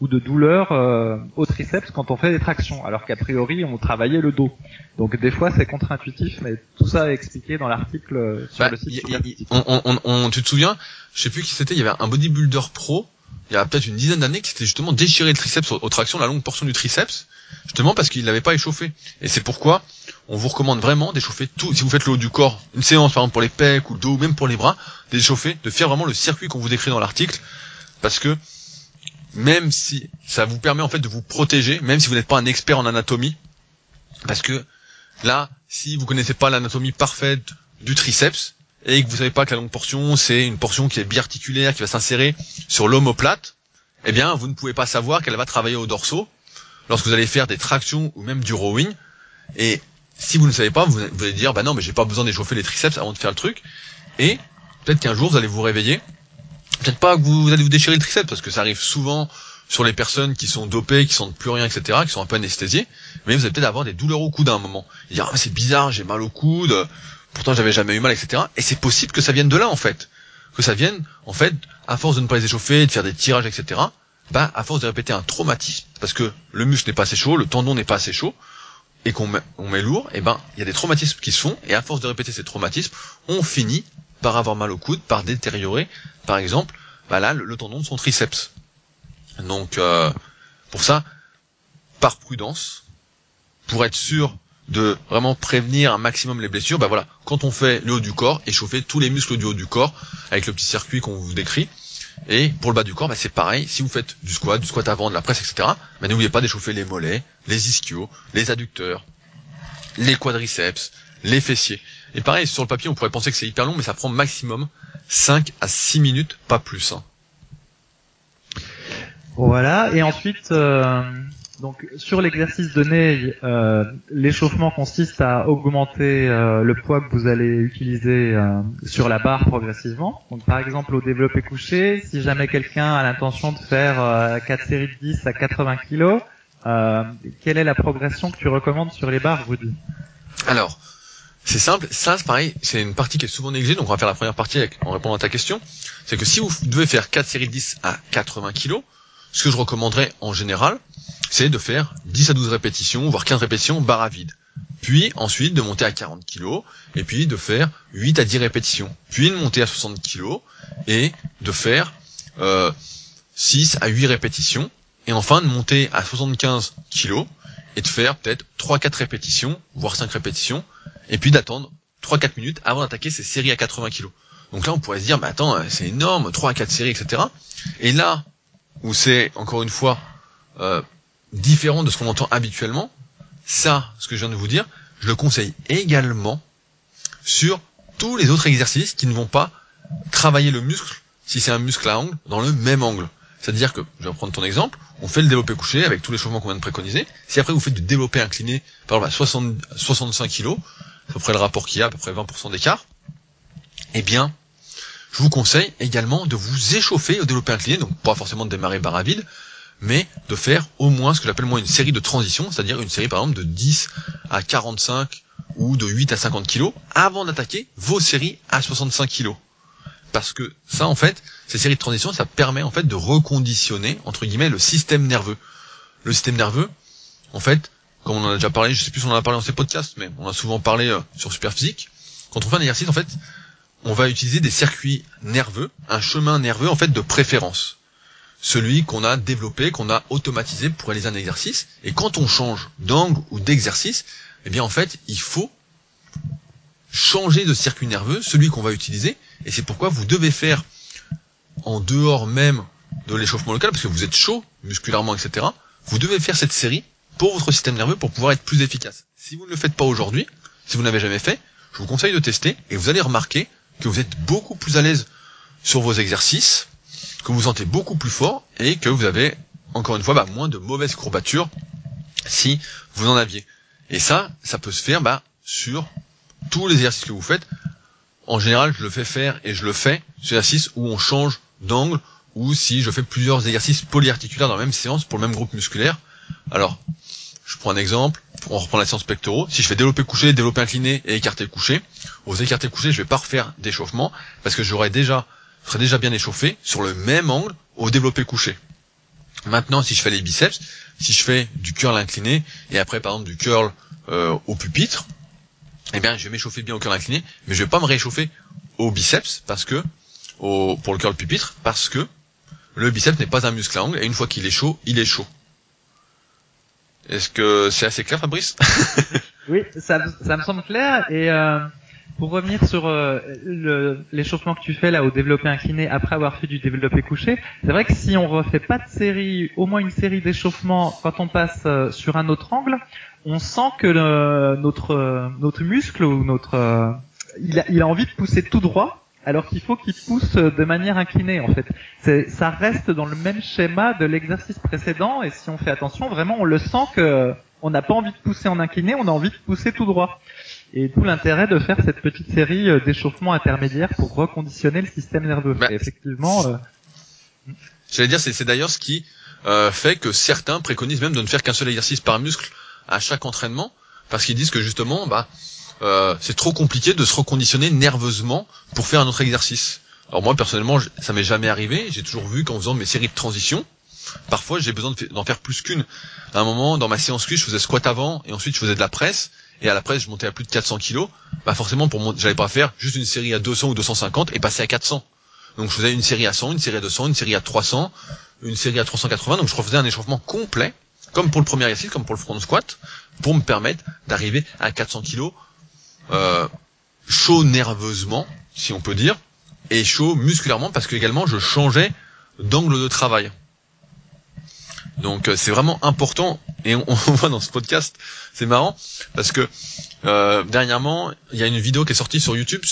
ou de douleur euh, au triceps quand on fait des tractions, alors qu'a priori on travaillait le dos. Donc des fois c'est contre-intuitif, mais tout ça est expliqué dans l'article euh, sur bah, le site. on, tu te souviens Je sais plus qui c'était. Il y avait un bodybuilder pro il y a peut-être une dizaine d'années qui s'était justement déchiré le triceps aux, tractions, la longue portion du triceps, justement parce qu'il l'avait pas échauffé. Et c'est pourquoi on vous recommande vraiment d'échauffer tout. Si vous faites le haut du corps, une séance par exemple pour les pecs ou le dos, ou même pour les bras, d'échauffer, de faire vraiment le circuit qu'on vous décrit dans l'article, parce que même si ça vous permet en fait de vous protéger, même si vous n'êtes pas un expert en anatomie, parce que là, si vous connaissez pas l'anatomie parfaite du triceps et que vous savez pas que la longue portion c'est une portion qui est biarticulaire, qui va s'insérer sur l'omoplate, eh bien vous ne pouvez pas savoir qu'elle va travailler au dorsaux lorsque vous allez faire des tractions ou même du rowing. Et si vous ne savez pas, vous, allez dire bah non mais j'ai pas besoin d'échauffer les triceps avant de faire le truc. Et peut-être qu'un jour vous allez vous réveiller peut-être pas que vous, allez vous déchirer le triceps parce que ça arrive souvent sur les personnes qui sont dopées, qui sentent plus rien, etc., qui sont un peu anesthésiées, mais vous allez peut-être avoir des douleurs au coude à un moment. Et dire ah c'est bizarre, j'ai mal au coude, pourtant j'avais jamais eu mal, etc. Et c'est possible que ça vienne de là en fait, que ça vienne en fait à force de ne pas les échauffer, de faire des tirages, etc. Bah à force de répéter un traumatisme, parce que le muscle n'est pas assez chaud, le tendon n'est pas assez chaud, et qu'on met, on met lourd, et ben il y a des traumatismes qui se font, et à force de répéter ces traumatismes, on finit par avoir mal au coude, par détériorer, par exemple, bah là, le, tendon de son triceps. Donc, euh, pour ça, par prudence, pour être sûr de vraiment prévenir un maximum les blessures, bah voilà, quand on fait le haut du corps, échauffer tous les muscles du haut du corps avec le petit circuit qu'on vous décrit. Et pour le bas du corps, bah c'est pareil. Si vous faites du squat, du squat avant, de la presse, etc., bah n'oubliez pas d'échauffer les mollets, les ischios, les adducteurs, les quadriceps, les fessiers. Et pareil, sur le papier, on pourrait penser que c'est hyper long, mais ça prend maximum 5 à 6 minutes, pas plus. Hein. Voilà, et ensuite, euh, donc sur l'exercice donné, euh, l'échauffement consiste à augmenter euh, le poids que vous allez utiliser euh, sur la barre progressivement. Donc par exemple au développé couché, si jamais quelqu'un a l'intention de faire 4 séries de 10 à 80 kg, quelle est la progression que tu recommandes sur les barres, Rudy Alors, c'est simple, ça c'est pareil, c'est une partie qui est souvent négligée, donc on va faire la première partie en répondant à ta question. C'est que si vous devez faire 4 séries de 10 à 80 kg, ce que je recommanderais en général, c'est de faire 10 à 12 répétitions, voire 15 répétitions barre à vide. Puis ensuite de monter à 40 kg, et puis de faire 8 à 10 répétitions. Puis de monter à 60 kg, et de faire euh, 6 à 8 répétitions. Et enfin de monter à 75 kg, et de faire peut-être 3-4 répétitions, voire 5 répétitions, et puis d'attendre 3-4 minutes avant d'attaquer ces séries à 80 kg. Donc là on pourrait se dire, bah attends, c'est énorme, 3 à 4 séries, etc. Et là où c'est encore une fois euh, différent de ce qu'on entend habituellement, ça, ce que je viens de vous dire, je le conseille également sur tous les autres exercices qui ne vont pas travailler le muscle, si c'est un muscle à angle, dans le même angle. C'est-à-dire que, je vais reprendre ton exemple, on fait le développé couché avec tous les changements qu'on vient de préconiser. Si après vous faites du développé incliné, par exemple à 60, 65 kg, à peu près le rapport qu'il y a, à peu près 20% d'écart, eh bien, je vous conseille également de vous échauffer au développé incliné, donc pas forcément de démarrer barre à vide, mais de faire au moins ce que j'appelle moi une série de transitions, c'est-à-dire une série par exemple de 10 à 45 ou de 8 à 50 kg avant d'attaquer vos séries à 65 kg. Parce que ça en fait, ces séries de transitions, ça permet en fait de reconditionner entre guillemets le système nerveux. Le système nerveux, en fait, comme on en a déjà parlé, je sais plus si on en a parlé dans ces podcasts, mais on a souvent parlé euh, sur Superphysique, quand on fait un exercice en fait, on va utiliser des circuits nerveux, un chemin nerveux en fait de préférence celui qu'on a développé, qu'on a automatisé pour réaliser un exercice. Et quand on change d'angle ou d'exercice, eh bien en fait, il faut changer de circuit nerveux, celui qu'on va utiliser. Et c'est pourquoi vous devez faire en dehors même de l'échauffement local, parce que vous êtes chaud, musculairement, etc. Vous devez faire cette série pour votre système nerveux pour pouvoir être plus efficace. Si vous ne le faites pas aujourd'hui, si vous n'avez jamais fait, je vous conseille de tester et vous allez remarquer que vous êtes beaucoup plus à l'aise sur vos exercices, que vous sentez beaucoup plus fort et que vous avez, encore une fois, bah, moins de mauvaises courbatures si vous en aviez. Et ça, ça peut se faire bah, sur tous les exercices que vous faites. En général, je le fais faire et je le fais sur exercices où on change d'angle ou si je fais plusieurs exercices polyarticulaires dans la même séance pour le même groupe musculaire. Alors, je prends un exemple, on reprend la séance pectoraux. Si je fais développer couché, développer incliné et écarter couché, aux écartés couchés, je vais pas refaire d'échauffement parce que j'aurais déjà serait déjà bien échauffé sur le même angle au développé couché. Maintenant, si je fais les biceps, si je fais du curl incliné et après par exemple du curl euh, au pupitre, eh bien je vais m'échauffer bien au curl incliné, mais je vais pas me réchauffer au biceps parce que au, pour le curl pupitre parce que le biceps n'est pas un muscle à angle et une fois qu'il est chaud, il est chaud. Est-ce que c'est assez clair, Fabrice? Oui, ça, ça me semble clair. Et euh, pour revenir sur euh, l'échauffement que tu fais là au développé incliné après avoir fait du développé couché, c'est vrai que si on refait pas de série, au moins une série d'échauffements quand on passe euh, sur un autre angle, on sent que notre notre muscle ou notre euh, il, a, il a envie de pousser tout droit alors qu'il faut qu'il pousse de manière inclinée en fait. Ça reste dans le même schéma de l'exercice précédent et si on fait attention, vraiment on le sent que on n'a pas envie de pousser en incliné, on a envie de pousser tout droit. Et tout l'intérêt de faire cette petite série euh, d'échauffements intermédiaires pour reconditionner le système nerveux. Bah, effectivement. Euh... J'allais dire, c'est d'ailleurs ce qui euh, fait que certains préconisent même de ne faire qu'un seul exercice par muscle à chaque entraînement, parce qu'ils disent que justement, bah, euh, c'est trop compliqué de se reconditionner nerveusement pour faire un autre exercice. Alors moi personnellement, ça m'est jamais arrivé. J'ai toujours vu qu'en faisant mes séries de transition, parfois j'ai besoin d'en faire plus qu'une. À un moment, dans ma séance cuisse, je faisais squat avant et ensuite je faisais de la presse et à la presse je montais à plus de 400 kilos, bah forcément pour j'allais pas faire juste une série à 200 ou 250 et passer à 400. Donc je faisais une série à 100, une série à 200, une série à 300, une série à 380. Donc je refaisais un échauffement complet, comme pour le premier exercice, comme pour le front squat, pour me permettre d'arriver à 400 kilos euh, chaud nerveusement, si on peut dire, et chaud musculairement parce que également je changeais d'angle de travail. Donc euh, c'est vraiment important Et on, on voit dans ce podcast, c'est marrant parce que euh, dernièrement, il y a une vidéo qui est sortie sur YouTube,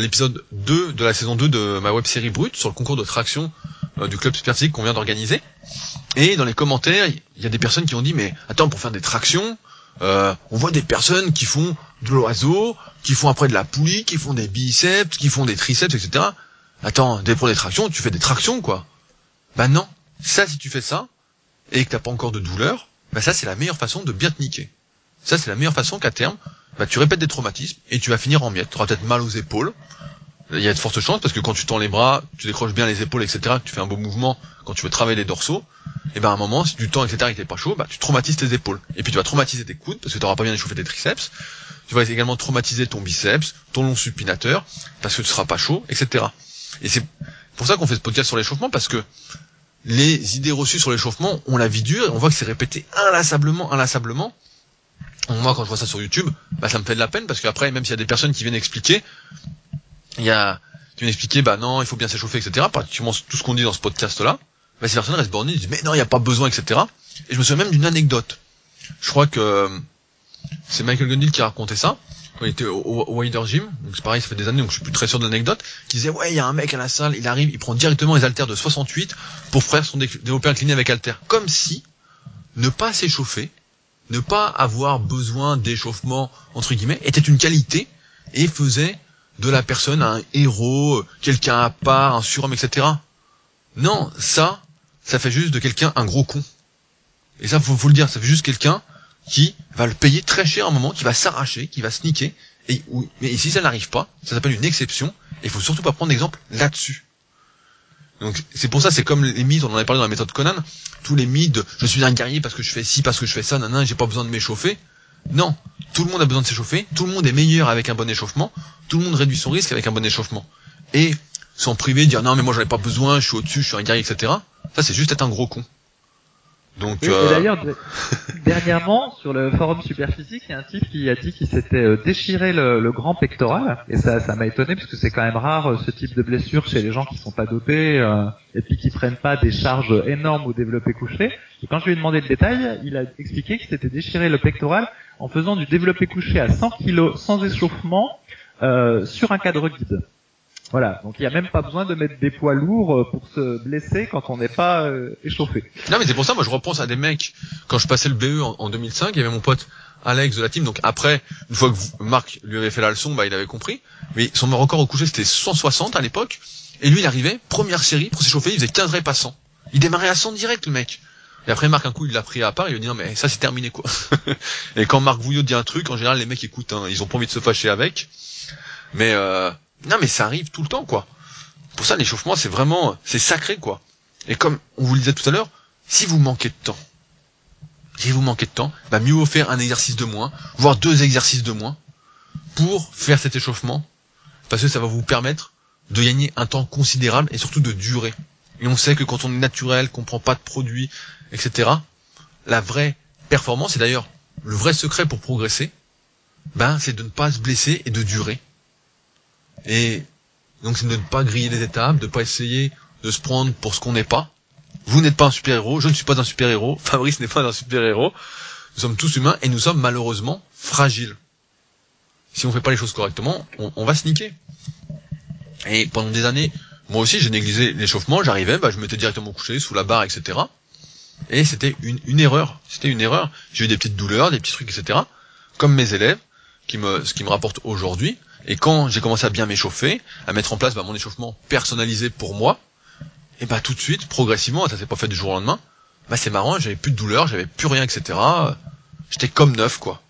l'épisode 2 de la saison 2 de ma web série Brut sur le concours de traction du club Superphysique qu'on vient d'organiser. Et dans les commentaires, il y a des personnes qui ont dit mais attends pour faire des tractions, euh, on voit des personnes qui font de l'oiseau, qui font après de la poulie, qui font des biceps, qui font des triceps, etc. Attends, dès pour des tractions, tu fais des tractions quoi. Bah non, ça si tu fais ça et que t'as pas encore de douleur, bah ça c'est la meilleure façon de bien te niquer. Ça c'est la meilleure façon qu'à terme, bah tu répètes des traumatismes et tu vas finir en miettes. Tu auras peut-être mal aux épaules. Il y a de fortes chances parce que quand tu tends les bras, tu décroches bien les épaules, etc. Tu fais un beau mouvement quand tu veux travailler les dorsaux. Et ben à un moment, si du temps, etc. et que pas chaud, bah tu traumatises tes épaules. Et puis tu vas traumatiser tes coudes parce que tu n'auras pas bien échauffé tes triceps. Tu vas également traumatiser ton biceps, ton long supinateur parce que tu seras pas chaud, etc. Et c'est pour ça qu'on fait ce podcast sur l'échauffement parce que les idées reçues sur l'échauffement, on la vie dure et on voit que c'est répété inlassablement, inlassablement. Moi, quand je vois ça sur YouTube, bah, ça me fait de la peine parce qu'après, même s'il y a des personnes qui viennent expliquer, il y a, qui viennent expliquer, bah non, il faut bien s'échauffer, etc. Pratiquement tout ce qu'on dit dans ce podcast-là, bah, ces personnes restent bornées, ils disent, mais non, il n'y a pas besoin, etc. Et je me souviens même d'une anecdote. Je crois que c'est Michael Gundil qui a raconté ça quand il était au, au Wider Gym, donc c'est pareil, ça fait des années, donc je suis plus très sûr de l'anecdote, qui disait ouais, il y a un mec à la salle, il arrive, il prend directement les haltères de 68 pour faire son développé incliné avec haltères, comme si ne pas s'échauffer, ne pas avoir besoin d'échauffement entre guillemets était une qualité et faisait de la personne un héros, quelqu'un à part, un surhomme, etc. Non, ça, ça fait juste de quelqu'un un gros con. Et ça, faut, faut le dire, ça fait juste quelqu'un qui va le payer très cher à un moment, qui va s'arracher, qui va sneaker. Et, mais si ça n'arrive pas, ça s'appelle une exception. Et il faut surtout pas prendre d'exemple là-dessus. Donc c'est pour ça, c'est comme les mythes, on en avait parlé dans la méthode Conan, tous les mythes je suis un guerrier parce que je fais ci, parce que je fais ça, nan, j'ai pas besoin de m'échauffer. Non, tout le monde a besoin de s'échauffer, tout le monde est meilleur avec un bon échauffement, tout le monde réduit son risque avec un bon échauffement. Et s'en priver, dire non mais moi j'en pas besoin, je suis au-dessus, je suis un guerrier, etc. Ça c'est juste être un gros con. Donc, et, euh... d'ailleurs, dernièrement, sur le forum Superphysique, il y a un type qui a dit qu'il s'était euh, déchiré le, le, grand pectoral, et ça, ça m'a étonné parce que c'est quand même rare euh, ce type de blessure chez les gens qui sont pas dopés euh, et puis qui prennent pas des charges énormes au développé couché. Et quand je lui ai demandé le détail, il a expliqué qu'il s'était déchiré le pectoral en faisant du développé couché à 100 kg sans échauffement sur un cadre guide. Voilà, donc il n'y a même pas besoin de mettre des poids lourds euh, pour se blesser quand on n'est pas euh, échauffé. Non mais c'est pour ça, moi je repense à des mecs, quand je passais le BE en, 2005, il y avait mon pote Alex de la team, donc après, une fois que Marc lui avait fait la leçon, bah il avait compris, mais son record au coucher c'était 160 à l'époque, et lui il arrivait, première série, pour s'échauffer, il faisait 15 reps à 100. Il démarrait à 100 direct le mec. Et après Marc un coup il l'a pris à part, il lui a dit non mais ça c'est terminé quoi. et quand Marc Vouillot dit un truc, en général les mecs écoutent, hein, ils ont pas envie de se fâcher avec, mais euh, non, mais ça arrive tout le temps, quoi. Pour ça, l'échauffement, c'est vraiment, c'est sacré, quoi. Et comme on vous le disait tout à l'heure, si vous manquez de temps, si vous manquez de temps, bah mieux vaut faire un exercice de moins, voire deux exercices de moins, pour faire cet échauffement, parce que ça va vous permettre de gagner un temps considérable et surtout de durer. Et on sait que quand on est naturel, qu'on prend pas de produits, etc., la vraie performance, et d'ailleurs le vrai secret pour progresser, ben c'est de ne pas se blesser et de durer. Et donc c'est de ne pas griller les étapes, de ne pas essayer de se prendre pour ce qu'on n'est pas. Vous n'êtes pas un super-héros, je ne suis pas un super-héros, Fabrice n'est pas un super-héros. Nous sommes tous humains et nous sommes malheureusement fragiles. Si on fait pas les choses correctement, on, va se niquer. Et pendant des années, moi aussi j'ai négligé l'échauffement, j'arrivais, bah, je me mettais directement couché sous la barre, etc. Et c'était une, erreur. C'était une erreur. J'ai eu des petites douleurs, des petits trucs, etc. Comme mes élèves, qui ce qui me rapporte aujourd'hui, et quand j'ai commencé à bien m'échauffer, à mettre en place bah, mon échauffement personnalisé pour moi, et bah tout de suite, progressivement, ça s'est pas fait du jour au lendemain, bah c'est marrant, j'avais plus de douleur, j'avais plus rien, etc. J'étais comme neuf, quoi.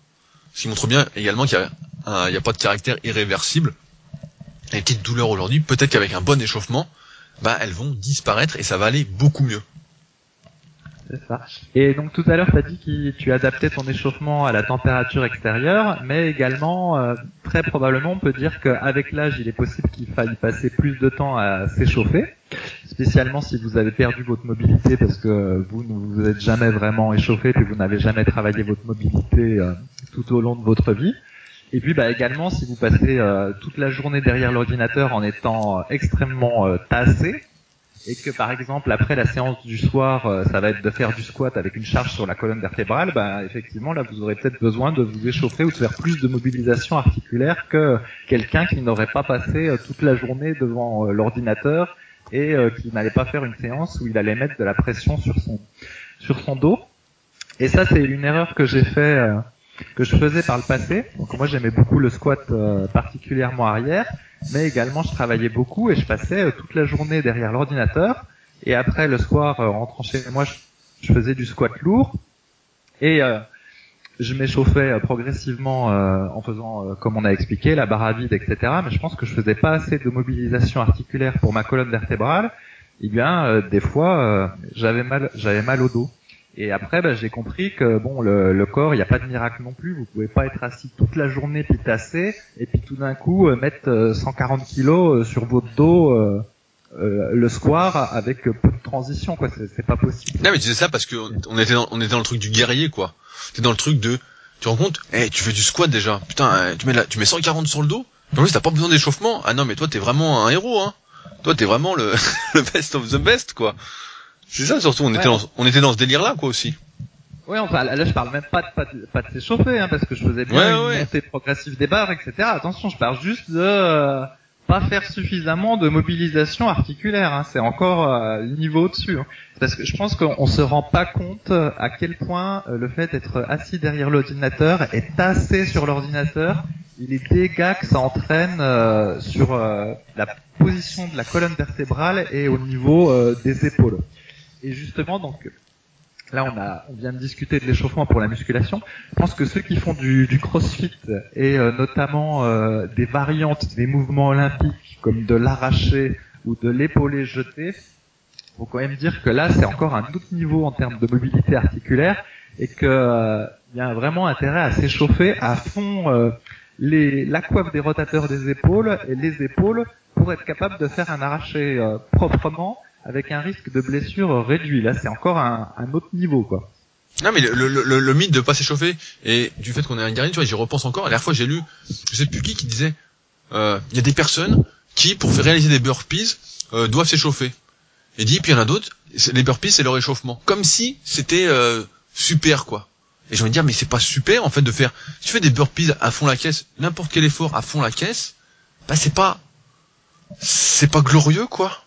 Ce qui montre bien également qu'il n'y a, a, pas de caractère irréversible. Les petites douleurs aujourd'hui, peut-être qu'avec un bon échauffement, bah elles vont disparaître et ça va aller beaucoup mieux. Et donc tout à l'heure, tu as dit que tu adaptais ton échauffement à la température extérieure, mais également, euh, très probablement, on peut dire qu'avec l'âge, il est possible qu'il faille passer plus de temps à s'échauffer, spécialement si vous avez perdu votre mobilité parce que vous ne vous êtes jamais vraiment échauffé et vous n'avez jamais travaillé votre mobilité euh, tout au long de votre vie. Et puis bah, également, si vous passez euh, toute la journée derrière l'ordinateur en étant extrêmement tassé, et que par exemple après la séance du soir, euh, ça va être de faire du squat avec une charge sur la colonne vertébrale, bah effectivement là vous aurez peut-être besoin de vous échauffer ou de faire plus de mobilisation articulaire que quelqu'un qui n'aurait pas passé euh, toute la journée devant euh, l'ordinateur et qui n'allait pas faire une séance où il allait mettre de la pression sur son sur son dos. Et ça c'est une erreur que j'ai fait que je faisais par le passé. Donc moi j'aimais beaucoup le squat particulièrement arrière mais également je travaillais beaucoup et je passais euh, toute la journée derrière l'ordinateur. Et après le soir, euh, rentrant chez moi, je, faisais du squat lourd et euh, je m'échauffais progressivement en faisant, comme on a expliqué, la barre à vide, etc. Mais je pense que je faisais pas assez de mobilisation articulaire pour ma colonne vertébrale. Et eh bien, des fois, j'avais mal, j'avais mal au dos. Et après, bah, j'ai compris que bon, le, le corps, il n'y a pas de miracle non plus. Vous pouvez pas être assis toute la journée puis tasser, et puis tout d'un coup euh, mettre 140 euh, kilos euh, sur votre dos euh, le square avec peu de transition, quoi. C'est pas possible. Non, mais tu sais ça parce que on était dans, on était dans le truc du guerrier, quoi. T'es dans le truc de, tu rends compte, eh, tu fais du squat déjà. Putain, tu mets la, tu mets 140 sur le dos. En plus, t'as pas besoin d'échauffement. Ah non, mais toi, t'es vraiment un héros, hein. Toi, t'es vraiment le, le best of the best, quoi. C'est ça surtout, on était dans, on était dans ce délire là quoi aussi. Ouais, enfin là je parle même pas de pas de, pas de s'échauffer hein, parce que je faisais bien une montée progressive des barres, etc. Attention, je parle juste de euh, pas faire suffisamment de mobilisation articulaire. Hein. C'est encore euh, niveau au-dessus. Hein. Parce que je pense qu'on se rend pas compte à quel point euh, le fait d'être assis derrière l'ordinateur et tassé sur l'ordinateur, les dégâts que ça entraîne sur la position de la colonne vertébrale et au niveau des épaules. Et justement, donc là, on a, on vient de discuter de l'échauffement pour la musculation. Je pense que ceux qui font du, du CrossFit et euh, notamment euh, des variantes des mouvements olympiques comme de l'arraché ou de l'épaulé jeté, faut quand même dire que là, c'est encore un autre niveau en termes de mobilité articulaire et que euh, y a vraiment intérêt à s'échauffer à fond les, la coiffe des rotateurs des épaules et les épaules pour être capable de faire un arraché proprement avec un risque de blessure réduit. Là, c'est encore un, un, autre niveau, quoi. Non, mais le, le, le, mythe de pas s'échauffer et du fait qu'on est un guerrier, tu vois, j'y repense encore. La dernière fois, j'ai lu, je sais plus qui, qui disait, euh, il y a des personnes qui, pour faire réaliser des burpees, euh, doivent s'échauffer. Et dit, puis il y en a d'autres, les burpees, c'est leur échauffement. Comme si c'était euh, super, quoi. Et je me dire, mais c'est pas super, en fait, de faire, si tu fais des burpees à fond la caisse, n'importe quel effort à fond la caisse, bah c'est pas, c'est pas glorieux, quoi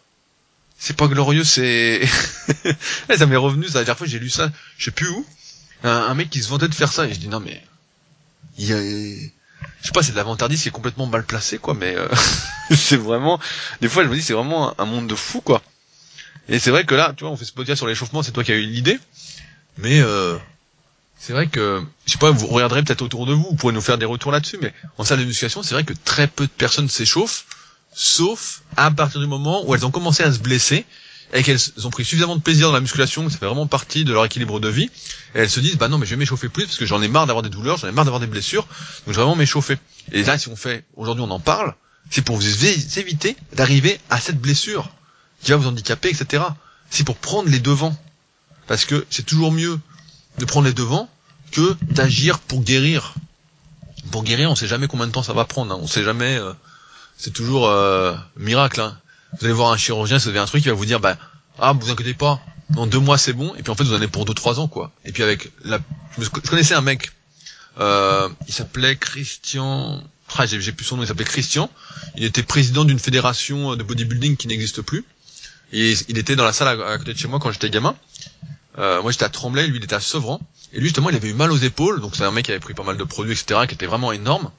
c'est pas glorieux, c'est ça m'est revenu ça. La dernière fois j'ai lu ça, je sais plus où, un, mec qui se vantait de faire ça et je dis non mais il y a... je sais pas, c'est de la vantardise qui est complètement mal placé quoi, mais euh, c'est vraiment des fois je me dis c'est vraiment un monde de fou quoi. Et c'est vrai que là, tu vois, on fait ce podcast sur l'échauffement, c'est toi qui as eu l'idée, mais euh, c'est vrai que je sais pas, vous regarderez peut-être autour de vous, vous pourrez nous faire des retours là-dessus, mais en salle de musculation, c'est vrai que très peu de personnes s'échauffent sauf à partir du moment où elles ont commencé à se blesser et qu'elles ont pris suffisamment de plaisir dans la musculation, que ça fait vraiment partie de leur équilibre de vie, et elles se disent, bah non, mais je vais m'échauffer plus parce que j'en ai marre d'avoir des douleurs, j'en ai marre d'avoir des blessures, donc je vais vraiment m'échauffer. Et là, si on fait, aujourd'hui on en parle, c'est pour vous éviter d'arriver à cette blessure qui va vous handicaper, etc. C'est pour prendre les devants. Parce que c'est toujours mieux de prendre les devants que d'agir pour guérir. Pour guérir, on sait jamais combien de temps ça va prendre, hein. on sait jamais, euh, c'est toujours euh, miracle. Hein. Vous allez voir un chirurgien, ça devient un truc, il va vous dire, bah, ah, vous inquiétez pas, dans deux mois c'est bon, et puis en fait vous en avez pour deux trois ans quoi. Et puis avec la, je, connaissais un mec, euh, il s'appelait Christian, ah, j'ai plus son nom, il s'appelait Christian. Il était président d'une fédération de bodybuilding qui n'existe plus. Et il était dans la salle à, côté de chez moi quand j'étais gamin. Euh, moi j'étais à Tremblay, lui il était à Sevran. Et lui justement il avait eu mal aux épaules, donc c'est un mec qui avait pris pas mal de produits, etc., qui était vraiment énorme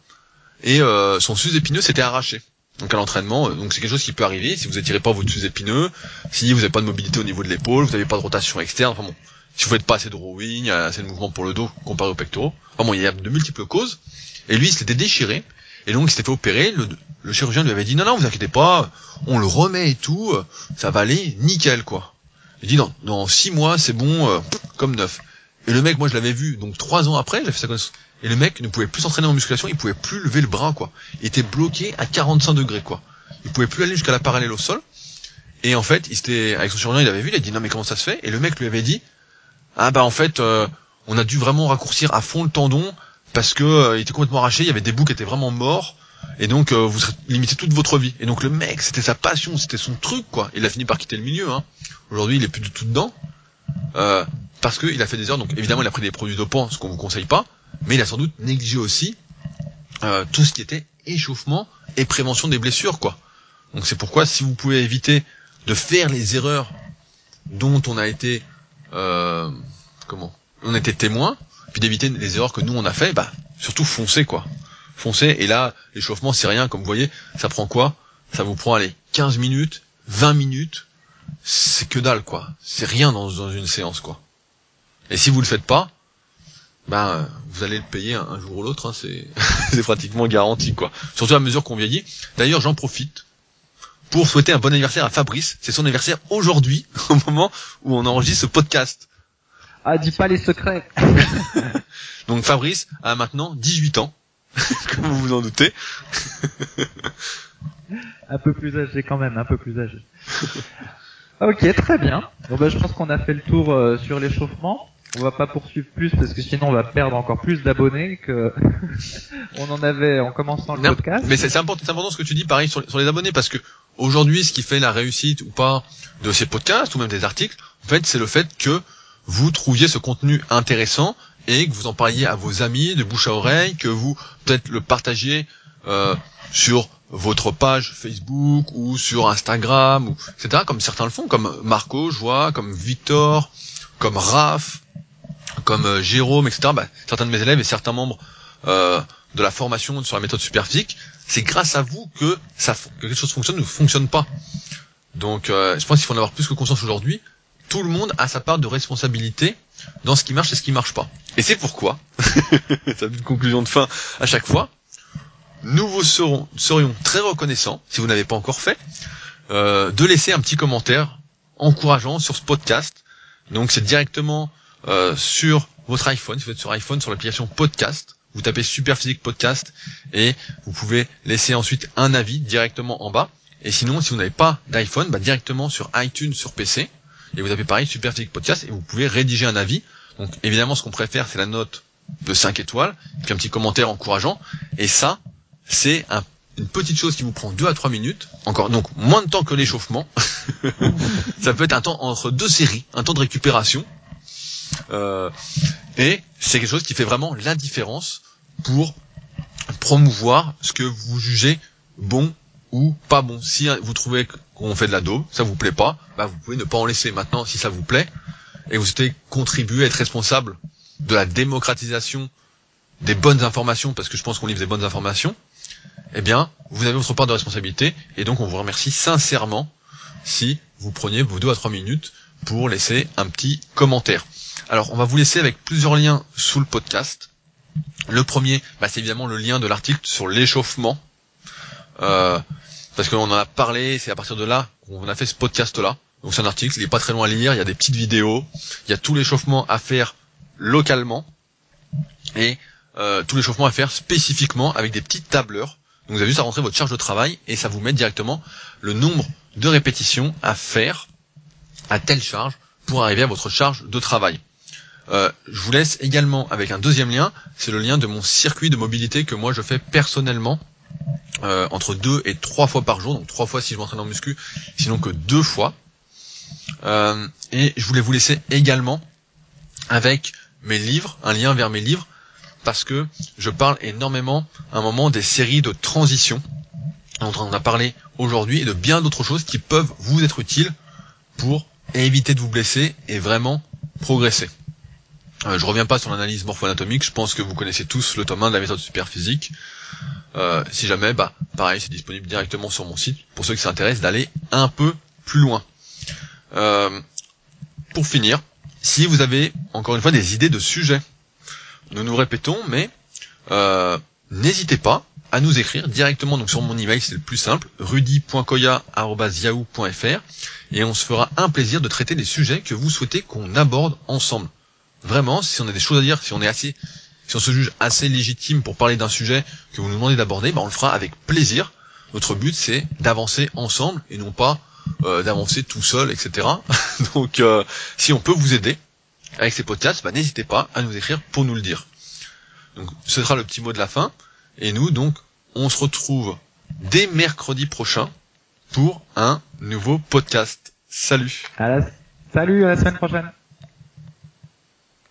et euh, son sus-épineux s'était arraché. Donc à l'entraînement, euh, donc c'est quelque chose qui peut arriver si vous étirez pas votre sus-épineux, si vous n'avez pas de mobilité au niveau de l'épaule, vous n'avez pas de rotation externe, enfin bon, si vous faites pas assez de rowing, assez de mouvement pour le dos comparé aux pectoraux. Enfin bon, il y a de multiples causes. Et lui, il s'était déchiré. Et donc, il s'était fait opérer. Le, chirurgien lui avait dit, non, non, vous inquiétez pas, on le remet et tout, ça va aller nickel, quoi. Il dit, dans, dans six mois, c'est bon, euh, comme neuf. Et le mec, moi, je l'avais vu, donc trois ans après, j'ai fait sa connaissance. Et le mec ne pouvait plus s'entraîner en musculation, il pouvait plus lever le bras, quoi. Il était bloqué à 45 degrés, quoi. Il pouvait plus aller jusqu'à la parallèle au sol. Et en fait, il s'était, avec son chirurgien, il avait vu, il a dit non mais comment ça se fait? Et le mec lui avait dit, ah bah en fait, euh, on a dû vraiment raccourcir à fond le tendon parce que euh, il était complètement arraché, il y avait des bouts qui étaient vraiment morts. et donc euh, vous limité toute votre vie. Et donc le mec, c'était sa passion, c'était son truc quoi. Il a fini par quitter le milieu. Hein. Aujourd'hui, il est plus du tout dedans euh, parce qu'il a fait des heures. Donc évidemment, il a pris des produits dopants, ce qu'on vous conseille pas, mais il a sans doute négligé aussi euh, tout ce qui était échauffement et prévention des blessures quoi. Donc c'est pourquoi si vous pouvez éviter de faire les erreurs dont on a été euh, comment on été témoin, puis d'éviter les erreurs que nous on a fait, bah surtout foncez quoi. Foncez et là l'échauffement c'est rien comme vous voyez, ça prend quoi? Ça vous prend allez 15 minutes, 20 minutes, c'est que dalle quoi. C'est rien dans, dans, une séance quoi. Et si vous le faites pas, ben vous allez le payer un, un jour ou l'autre, hein, c'est c'est pratiquement garanti quoi. Surtout à mesure qu'on vieillit. D'ailleurs j'en profite pour souhaiter un bon anniversaire à Fabrice. C'est son anniversaire aujourd'hui, au moment où on enregistre ce podcast. Ah, dis pas les secrets. Donc Fabrice a maintenant 18 ans, comme vous vous en doutez. un peu plus âgé quand même, un peu plus âgé. ok, très bien. Bon bah, je pense qu'on a fait le tour euh, sur l'échauffement. On va pas poursuivre plus parce que sinon on va perdre encore plus d'abonnés que on en avait en commençant le Non, podcast. Mais c'est important, c'est important ce que tu dis, pareil sur, sur les abonnés, parce que aujourd'hui, ce qui fait la réussite ou pas de ces podcasts ou même des articles, en fait, c'est le fait que vous trouviez ce contenu intéressant et que vous en parliez à vos amis de bouche à oreille, que vous peut-être le partagiez euh, sur votre page Facebook ou sur Instagram, ou etc. Comme certains le font, comme Marco, je vois, comme Victor, comme Raph, comme euh, Jérôme, etc. Bah, certains de mes élèves et certains membres euh, de la formation sur la méthode superphysique, c'est grâce à vous que ça que quelque chose fonctionne ou fonctionne pas. Donc, euh, je pense qu'il faut en avoir plus que conscience aujourd'hui. Tout le monde a sa part de responsabilité dans ce qui marche et ce qui marche pas. Et c'est pourquoi, ça une conclusion de fin à chaque fois, nous vous serons, serions très reconnaissants, si vous n'avez pas encore fait, euh, de laisser un petit commentaire encourageant sur ce podcast. Donc c'est directement euh, sur votre iPhone, si vous êtes sur iPhone, sur l'application podcast, vous tapez Superphysique Podcast et vous pouvez laisser ensuite un avis directement en bas. Et sinon, si vous n'avez pas d'iPhone, bah, directement sur iTunes sur PC, et vous tapez pareil Superphysique Podcast et vous pouvez rédiger un avis. Donc évidemment, ce qu'on préfère, c'est la note de 5 étoiles, puis un petit commentaire encourageant. Et ça, c'est un- une petite chose qui vous prend 2 à 3 minutes. Encore, donc moins de temps que l'échauffement. ça peut être un temps entre deux séries, un temps de récupération. Euh, et c'est quelque chose qui fait vraiment la différence pour promouvoir ce que vous jugez bon ou pas bon. Si vous trouvez qu'on fait de la daube, ça vous plaît pas, bah vous pouvez ne pas en laisser. Maintenant, si ça vous plaît, et vous souhaitez contribuer, être responsable de la démocratisation des bonnes informations, parce que je pense qu'on livre des bonnes informations, eh bien, vous avez votre part de responsabilité, et donc on vous remercie sincèrement si vous preniez vos deux à trois minutes pour laisser un petit commentaire. Alors, on va vous laisser avec plusieurs liens sous le podcast. Le premier, bah, c'est évidemment le lien de l'article sur l'échauffement. Euh, parce qu'on en a parlé, c'est à partir de là qu'on a fait ce podcast-là. Donc c'est un article, il est pas très loin à lire, il y a des petites vidéos, il y a tout l'échauffement à faire localement et euh, tout l'échauffement à faire spécifiquement avec des petites tableurs. Donc vous avez juste à rentrer votre charge de travail et ça vous met directement le nombre de répétitions à faire à telle charge pour arriver à votre charge de travail. Euh, je vous laisse également avec un deuxième lien, c'est le lien de mon circuit de mobilité que moi je fais personnellement euh, entre deux et trois fois par jour, donc trois fois si je m'entraîne en muscu, sinon que deux fois. Euh, et je voulais vous laisser également avec mes livres, un lien vers mes livres, parce que je parle énormément à un moment des séries de transition dont on a parlé aujourd'hui et de bien d'autres choses qui peuvent vous être utiles pour éviter de vous blesser et vraiment progresser. Euh, je reviens pas sur l'analyse morpho-anatomique, je pense que vous connaissez tous le tome 1 de la méthode superphysique. Euh, si jamais, bah pareil, c'est disponible directement sur mon site pour ceux qui s'intéressent d'aller un peu plus loin. Euh, pour finir, si vous avez encore une fois des idées de sujets, nous nous répétons, mais euh, n'hésitez pas à nous écrire directement donc sur mon email, c'est le plus simple, rudy.koya@yahoo.fr et on se fera un plaisir de traiter des sujets que vous souhaitez qu'on aborde ensemble. Vraiment, si on a des choses à dire, si on est assez si on se juge assez légitime pour parler d'un sujet que vous nous demandez d'aborder, bah on le fera avec plaisir. Notre but c'est d'avancer ensemble et non pas euh, d'avancer tout seul, etc. Donc euh, si on peut vous aider avec ces podcasts, bah, n'hésitez pas à nous écrire pour nous le dire. Donc ce sera le petit mot de la fin. Et nous donc on se retrouve dès mercredi prochain pour un nouveau podcast. Salut. À Salut, à la semaine prochaine.